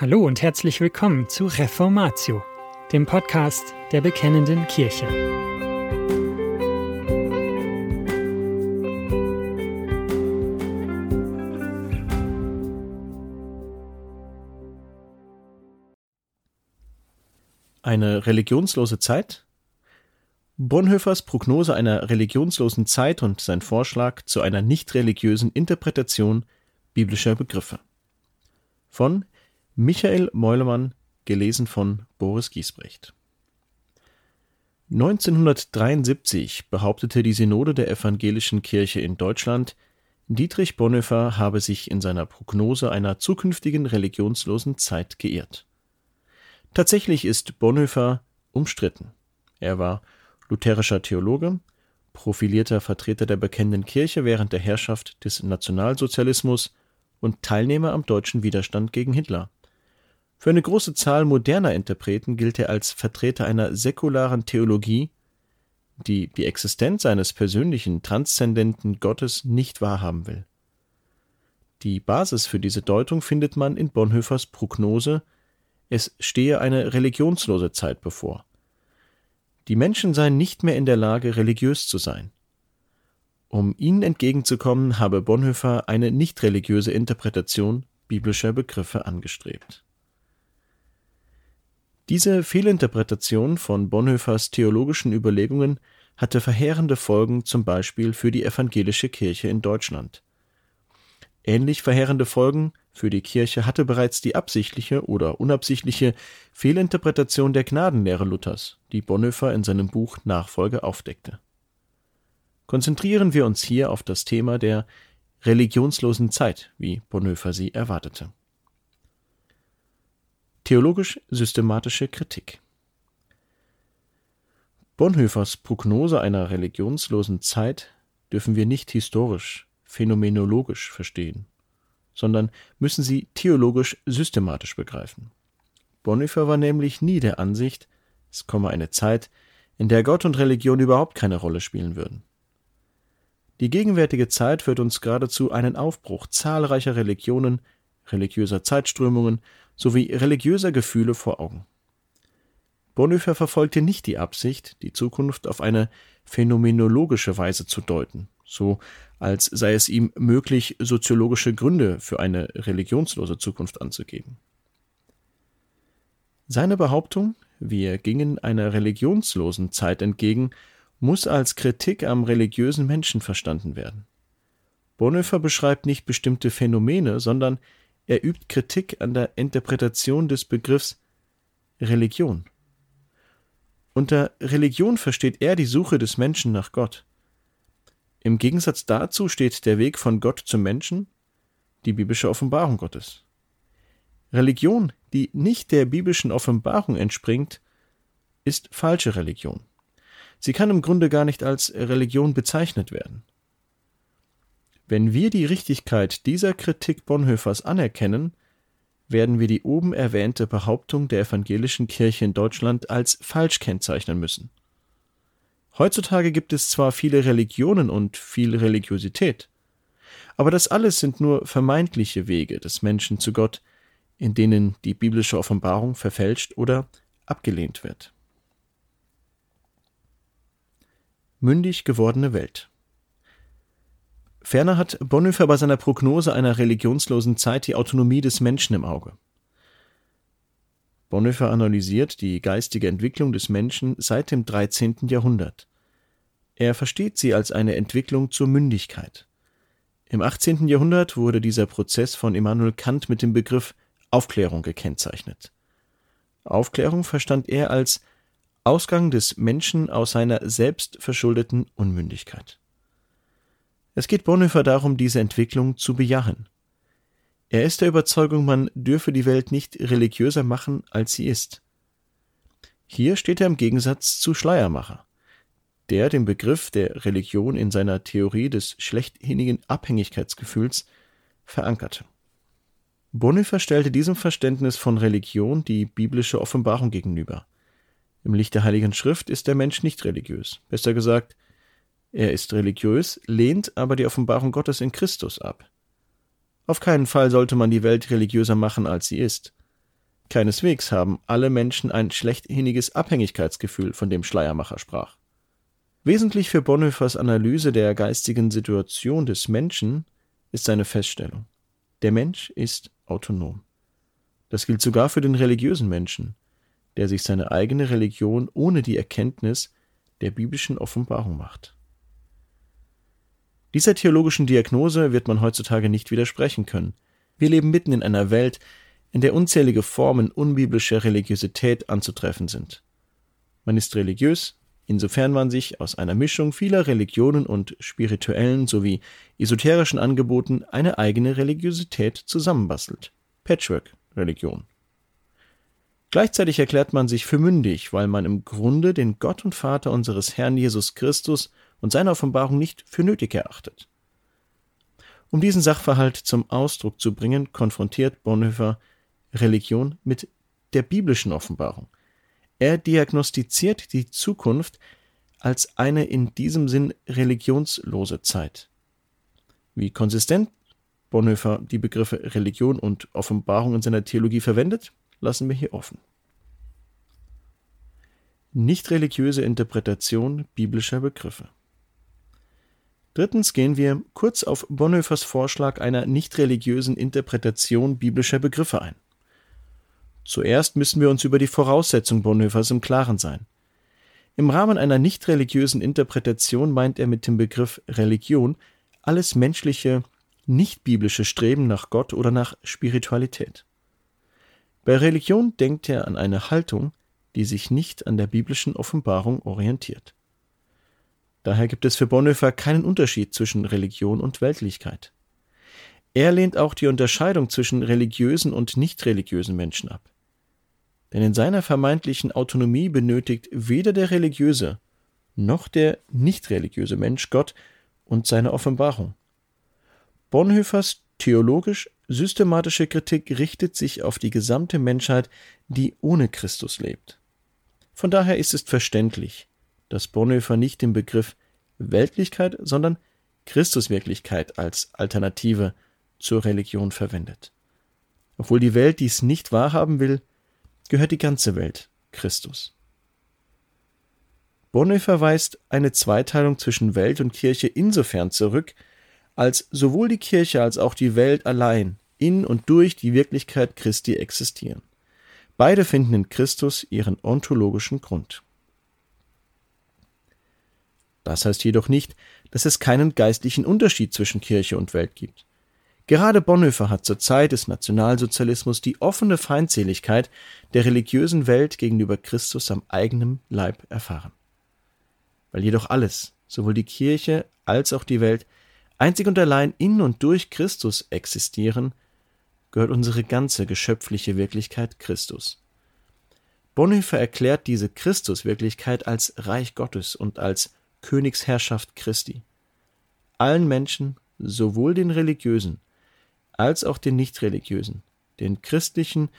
Hallo und herzlich willkommen zu Reformatio, dem Podcast der Bekennenden Kirche. Eine religionslose Zeit? Bonhoeffers Prognose einer religionslosen Zeit und sein Vorschlag zu einer nicht religiösen Interpretation biblischer Begriffe. Von Michael Meulemann, gelesen von Boris Giesbrecht. 1973 behauptete die Synode der Evangelischen Kirche in Deutschland, Dietrich Bonhoeffer habe sich in seiner Prognose einer zukünftigen religionslosen Zeit geirrt. Tatsächlich ist Bonhoeffer umstritten. Er war lutherischer Theologe, profilierter Vertreter der bekennenden Kirche während der Herrschaft des Nationalsozialismus und Teilnehmer am deutschen Widerstand gegen Hitler. Für eine große Zahl moderner Interpreten gilt er als Vertreter einer säkularen Theologie, die die Existenz eines persönlichen, transzendenten Gottes nicht wahrhaben will. Die Basis für diese Deutung findet man in Bonhoeffers Prognose, es stehe eine religionslose Zeit bevor. Die Menschen seien nicht mehr in der Lage, religiös zu sein. Um ihnen entgegenzukommen, habe Bonhoeffer eine nicht religiöse Interpretation biblischer Begriffe angestrebt. Diese Fehlinterpretation von Bonhoeffers theologischen Überlegungen hatte verheerende Folgen zum Beispiel für die evangelische Kirche in Deutschland. Ähnlich verheerende Folgen für die Kirche hatte bereits die absichtliche oder unabsichtliche Fehlinterpretation der Gnadenlehre Luthers, die Bonhoeffer in seinem Buch Nachfolge aufdeckte. Konzentrieren wir uns hier auf das Thema der religionslosen Zeit, wie Bonhoeffer sie erwartete. Theologisch-systematische Kritik Bonhoeffers Prognose einer religionslosen Zeit dürfen wir nicht historisch, phänomenologisch verstehen, sondern müssen sie theologisch-systematisch begreifen. Bonhoeffer war nämlich nie der Ansicht, es komme eine Zeit, in der Gott und Religion überhaupt keine Rolle spielen würden. Die gegenwärtige Zeit führt uns geradezu einen Aufbruch zahlreicher Religionen, religiöser Zeitströmungen sowie religiöser Gefühle vor Augen. Bonhoeffer verfolgte nicht die Absicht, die Zukunft auf eine phänomenologische Weise zu deuten, so als sei es ihm möglich, soziologische Gründe für eine religionslose Zukunft anzugeben. Seine Behauptung, wir gingen einer religionslosen Zeit entgegen, muss als Kritik am religiösen Menschen verstanden werden. Bonhoeffer beschreibt nicht bestimmte Phänomene, sondern er übt Kritik an der Interpretation des Begriffs Religion. Unter Religion versteht er die Suche des Menschen nach Gott. Im Gegensatz dazu steht der Weg von Gott zum Menschen, die biblische Offenbarung Gottes. Religion, die nicht der biblischen Offenbarung entspringt, ist falsche Religion. Sie kann im Grunde gar nicht als Religion bezeichnet werden. Wenn wir die Richtigkeit dieser Kritik Bonhoeffers anerkennen, werden wir die oben erwähnte Behauptung der evangelischen Kirche in Deutschland als falsch kennzeichnen müssen. Heutzutage gibt es zwar viele Religionen und viel Religiosität, aber das alles sind nur vermeintliche Wege des Menschen zu Gott, in denen die biblische Offenbarung verfälscht oder abgelehnt wird. Mündig gewordene Welt Ferner hat Bonhoeffer bei seiner Prognose einer religionslosen Zeit die Autonomie des Menschen im Auge. Bonhoeffer analysiert die geistige Entwicklung des Menschen seit dem 13. Jahrhundert. Er versteht sie als eine Entwicklung zur Mündigkeit. Im 18. Jahrhundert wurde dieser Prozess von Immanuel Kant mit dem Begriff Aufklärung gekennzeichnet. Aufklärung verstand er als Ausgang des Menschen aus seiner selbstverschuldeten Unmündigkeit. Es geht Bonhoeffer darum, diese Entwicklung zu bejahen. Er ist der Überzeugung, man dürfe die Welt nicht religiöser machen, als sie ist. Hier steht er im Gegensatz zu Schleiermacher, der den Begriff der Religion in seiner Theorie des schlechthinnigen Abhängigkeitsgefühls verankerte. Bonhoeffer stellte diesem Verständnis von Religion die biblische Offenbarung gegenüber. Im Licht der Heiligen Schrift ist der Mensch nicht religiös. Besser gesagt, er ist religiös, lehnt aber die Offenbarung Gottes in Christus ab. Auf keinen Fall sollte man die Welt religiöser machen, als sie ist. Keineswegs haben alle Menschen ein schlechthiniges Abhängigkeitsgefühl, von dem Schleiermacher sprach. Wesentlich für Bonhoeffers Analyse der geistigen Situation des Menschen ist seine Feststellung. Der Mensch ist autonom. Das gilt sogar für den religiösen Menschen, der sich seine eigene Religion ohne die Erkenntnis der biblischen Offenbarung macht. Dieser theologischen Diagnose wird man heutzutage nicht widersprechen können. Wir leben mitten in einer Welt, in der unzählige Formen unbiblischer Religiosität anzutreffen sind. Man ist religiös, insofern man sich aus einer Mischung vieler Religionen und spirituellen sowie esoterischen Angeboten eine eigene Religiosität zusammenbastelt. Patchwork-Religion. Gleichzeitig erklärt man sich für mündig, weil man im Grunde den Gott und Vater unseres Herrn Jesus Christus und seine Offenbarung nicht für nötig erachtet. Um diesen Sachverhalt zum Ausdruck zu bringen, konfrontiert Bonhoeffer Religion mit der biblischen Offenbarung. Er diagnostiziert die Zukunft als eine in diesem Sinn religionslose Zeit. Wie konsistent Bonhoeffer die Begriffe Religion und Offenbarung in seiner Theologie verwendet, lassen wir hier offen. Nicht religiöse Interpretation biblischer Begriffe. Drittens gehen wir kurz auf Bonhoeffers Vorschlag einer nicht religiösen Interpretation biblischer Begriffe ein. Zuerst müssen wir uns über die Voraussetzung Bonhoeffers im Klaren sein. Im Rahmen einer nicht religiösen Interpretation meint er mit dem Begriff Religion alles menschliche, nicht biblische Streben nach Gott oder nach Spiritualität. Bei Religion denkt er an eine Haltung, die sich nicht an der biblischen Offenbarung orientiert. Daher gibt es für Bonhoeffer keinen Unterschied zwischen Religion und Weltlichkeit. Er lehnt auch die Unterscheidung zwischen religiösen und nicht religiösen Menschen ab. Denn in seiner vermeintlichen Autonomie benötigt weder der religiöse noch der nicht religiöse Mensch Gott und seine Offenbarung. Bonhoeffers theologisch systematische Kritik richtet sich auf die gesamte Menschheit, die ohne Christus lebt. Von daher ist es verständlich, dass Bonhoeffer nicht den Begriff Weltlichkeit, sondern Christuswirklichkeit als Alternative zur Religion verwendet. Obwohl die Welt dies nicht wahrhaben will, gehört die ganze Welt Christus. Bonhoeffer weist eine Zweiteilung zwischen Welt und Kirche insofern zurück, als sowohl die Kirche als auch die Welt allein in und durch die Wirklichkeit Christi existieren. Beide finden in Christus ihren ontologischen Grund. Das heißt jedoch nicht, dass es keinen geistlichen Unterschied zwischen Kirche und Welt gibt. Gerade Bonhoeffer hat zur Zeit des Nationalsozialismus die offene Feindseligkeit der religiösen Welt gegenüber Christus am eigenen Leib erfahren. Weil jedoch alles, sowohl die Kirche als auch die Welt, einzig und allein in und durch Christus existieren, gehört unsere ganze geschöpfliche Wirklichkeit Christus. Bonhoeffer erklärt diese Christuswirklichkeit als Reich Gottes und als Königsherrschaft Christi. Allen Menschen, sowohl den religiösen als auch den nichtreligiösen, den christlichen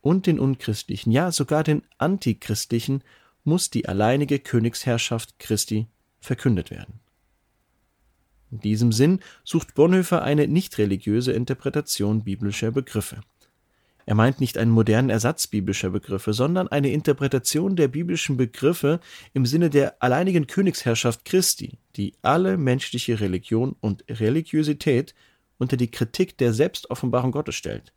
und den unchristlichen, ja sogar den antichristlichen, muss die alleinige Königsherrschaft Christi verkündet werden. In diesem Sinn sucht Bonhoeffer eine nicht religiöse Interpretation biblischer Begriffe. Er meint nicht einen modernen Ersatz biblischer Begriffe, sondern eine Interpretation der biblischen Begriffe im Sinne der alleinigen Königsherrschaft Christi, die alle menschliche Religion und Religiosität unter die Kritik der Selbstoffenbarung Gottes stellt.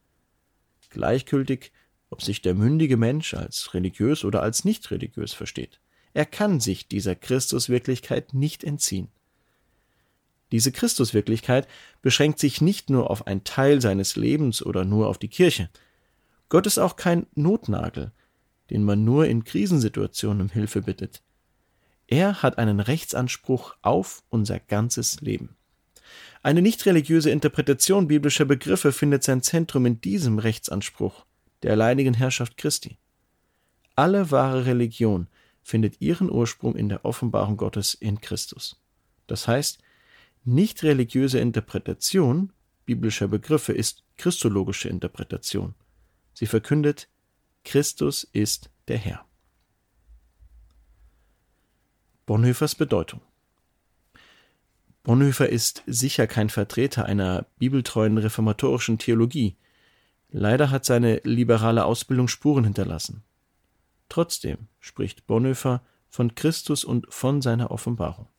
Gleichgültig, ob sich der mündige Mensch als religiös oder als nicht religiös versteht. Er kann sich dieser Christuswirklichkeit nicht entziehen. Diese Christuswirklichkeit beschränkt sich nicht nur auf einen Teil seines Lebens oder nur auf die Kirche. Gott ist auch kein Notnagel, den man nur in Krisensituationen um Hilfe bittet. Er hat einen Rechtsanspruch auf unser ganzes Leben. Eine nicht religiöse Interpretation biblischer Begriffe findet sein Zentrum in diesem Rechtsanspruch der alleinigen Herrschaft Christi. Alle wahre Religion findet ihren Ursprung in der Offenbarung Gottes in Christus. Das heißt, nicht religiöse Interpretation biblischer Begriffe ist christologische Interpretation. Sie verkündet, Christus ist der Herr. Bonhoeffers Bedeutung Bonhoeffer ist sicher kein Vertreter einer bibeltreuen reformatorischen Theologie. Leider hat seine liberale Ausbildung Spuren hinterlassen. Trotzdem spricht Bonhoeffer von Christus und von seiner Offenbarung.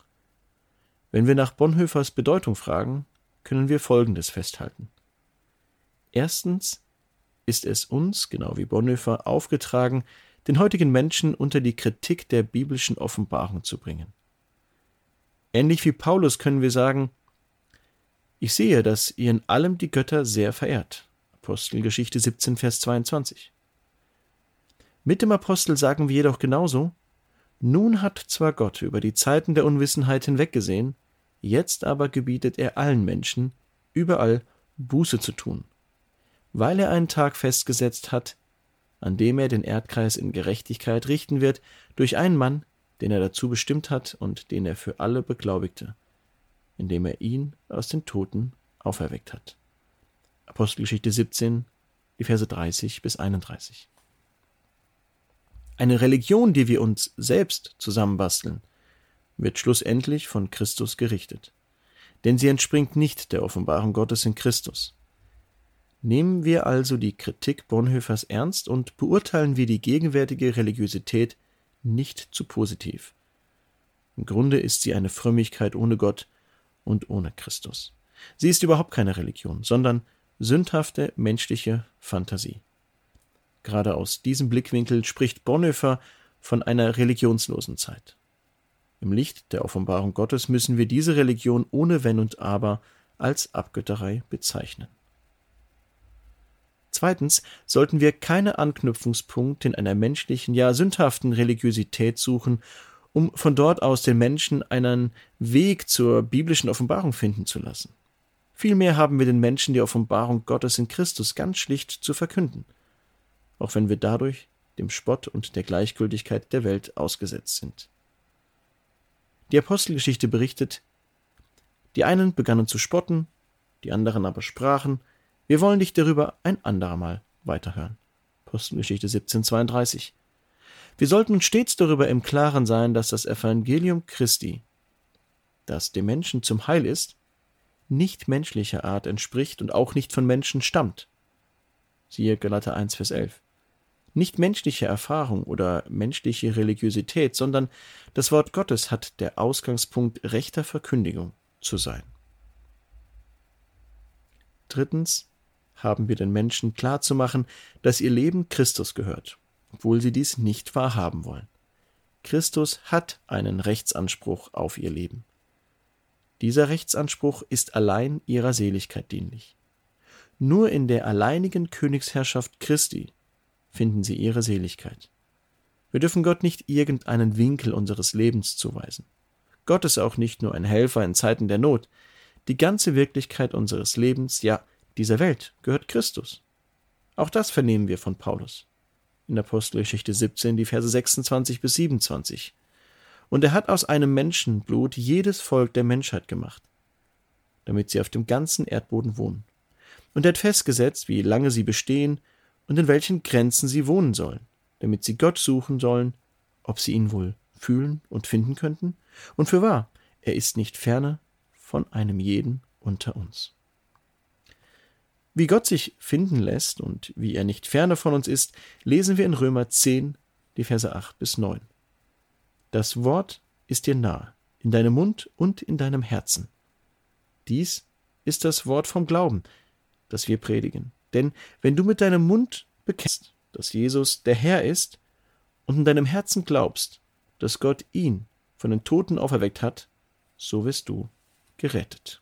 Wenn wir nach Bonhoeffers Bedeutung fragen, können wir Folgendes festhalten. Erstens ist es uns, genau wie Bonhoeffer, aufgetragen, den heutigen Menschen unter die Kritik der biblischen Offenbarung zu bringen. Ähnlich wie Paulus können wir sagen, ich sehe, dass ihr in allem die Götter sehr verehrt. Apostelgeschichte 17, Vers 22. Mit dem Apostel sagen wir jedoch genauso, nun hat zwar Gott über die Zeiten der Unwissenheit hinweggesehen, jetzt aber gebietet er allen Menschen, überall Buße zu tun, weil er einen Tag festgesetzt hat, an dem er den Erdkreis in Gerechtigkeit richten wird, durch einen Mann, den er dazu bestimmt hat und den er für alle beglaubigte indem er ihn aus den Toten auferweckt hat. Apostelgeschichte 17, die Verse 30 bis 31. Eine Religion, die wir uns selbst zusammenbasteln, wird schlussendlich von Christus gerichtet. Denn sie entspringt nicht der Offenbarung Gottes in Christus. Nehmen wir also die Kritik Bonhoeffers ernst und beurteilen wir die gegenwärtige Religiosität nicht zu positiv. Im Grunde ist sie eine Frömmigkeit ohne Gott, und ohne Christus. Sie ist überhaupt keine Religion, sondern sündhafte menschliche Fantasie. Gerade aus diesem Blickwinkel spricht Bonhoeffer von einer religionslosen Zeit. Im Licht der Offenbarung Gottes müssen wir diese Religion ohne Wenn und Aber als Abgötterei bezeichnen. Zweitens sollten wir keine Anknüpfungspunkte in einer menschlichen, ja sündhaften Religiosität suchen um von dort aus den Menschen einen Weg zur biblischen Offenbarung finden zu lassen. Vielmehr haben wir den Menschen die Offenbarung Gottes in Christus ganz schlicht zu verkünden, auch wenn wir dadurch dem Spott und der Gleichgültigkeit der Welt ausgesetzt sind. Die Apostelgeschichte berichtet, die einen begannen zu spotten, die anderen aber sprachen, wir wollen dich darüber ein anderer Mal weiterhören. Apostelgeschichte 1732. Wir sollten stets darüber im Klaren sein, dass das Evangelium Christi, das dem Menschen zum Heil ist, nicht menschlicher Art entspricht und auch nicht von Menschen stammt. Siehe Galater 1, Vers 11. Nicht menschliche Erfahrung oder menschliche Religiosität, sondern das Wort Gottes hat der Ausgangspunkt rechter Verkündigung zu sein. Drittens haben wir den Menschen klarzumachen, dass ihr Leben Christus gehört obwohl sie dies nicht wahrhaben wollen. Christus hat einen Rechtsanspruch auf ihr Leben. Dieser Rechtsanspruch ist allein ihrer Seligkeit dienlich. Nur in der alleinigen Königsherrschaft Christi finden sie ihre Seligkeit. Wir dürfen Gott nicht irgendeinen Winkel unseres Lebens zuweisen. Gott ist auch nicht nur ein Helfer in Zeiten der Not. Die ganze Wirklichkeit unseres Lebens, ja dieser Welt, gehört Christus. Auch das vernehmen wir von Paulus in der Apostelgeschichte 17, die Verse 26 bis 27. Und er hat aus einem Menschenblut jedes Volk der Menschheit gemacht, damit sie auf dem ganzen Erdboden wohnen. Und er hat festgesetzt, wie lange sie bestehen und in welchen Grenzen sie wohnen sollen, damit sie Gott suchen sollen, ob sie ihn wohl fühlen und finden könnten. Und für wahr, er ist nicht ferne von einem jeden unter uns. Wie Gott sich finden lässt und wie er nicht ferne von uns ist, lesen wir in Römer 10, die Verse 8 bis 9. Das Wort ist dir nahe, in deinem Mund und in deinem Herzen. Dies ist das Wort vom Glauben, das wir predigen. Denn wenn du mit deinem Mund bekennst, dass Jesus der Herr ist, und in deinem Herzen glaubst, dass Gott ihn von den Toten auferweckt hat, so wirst du gerettet.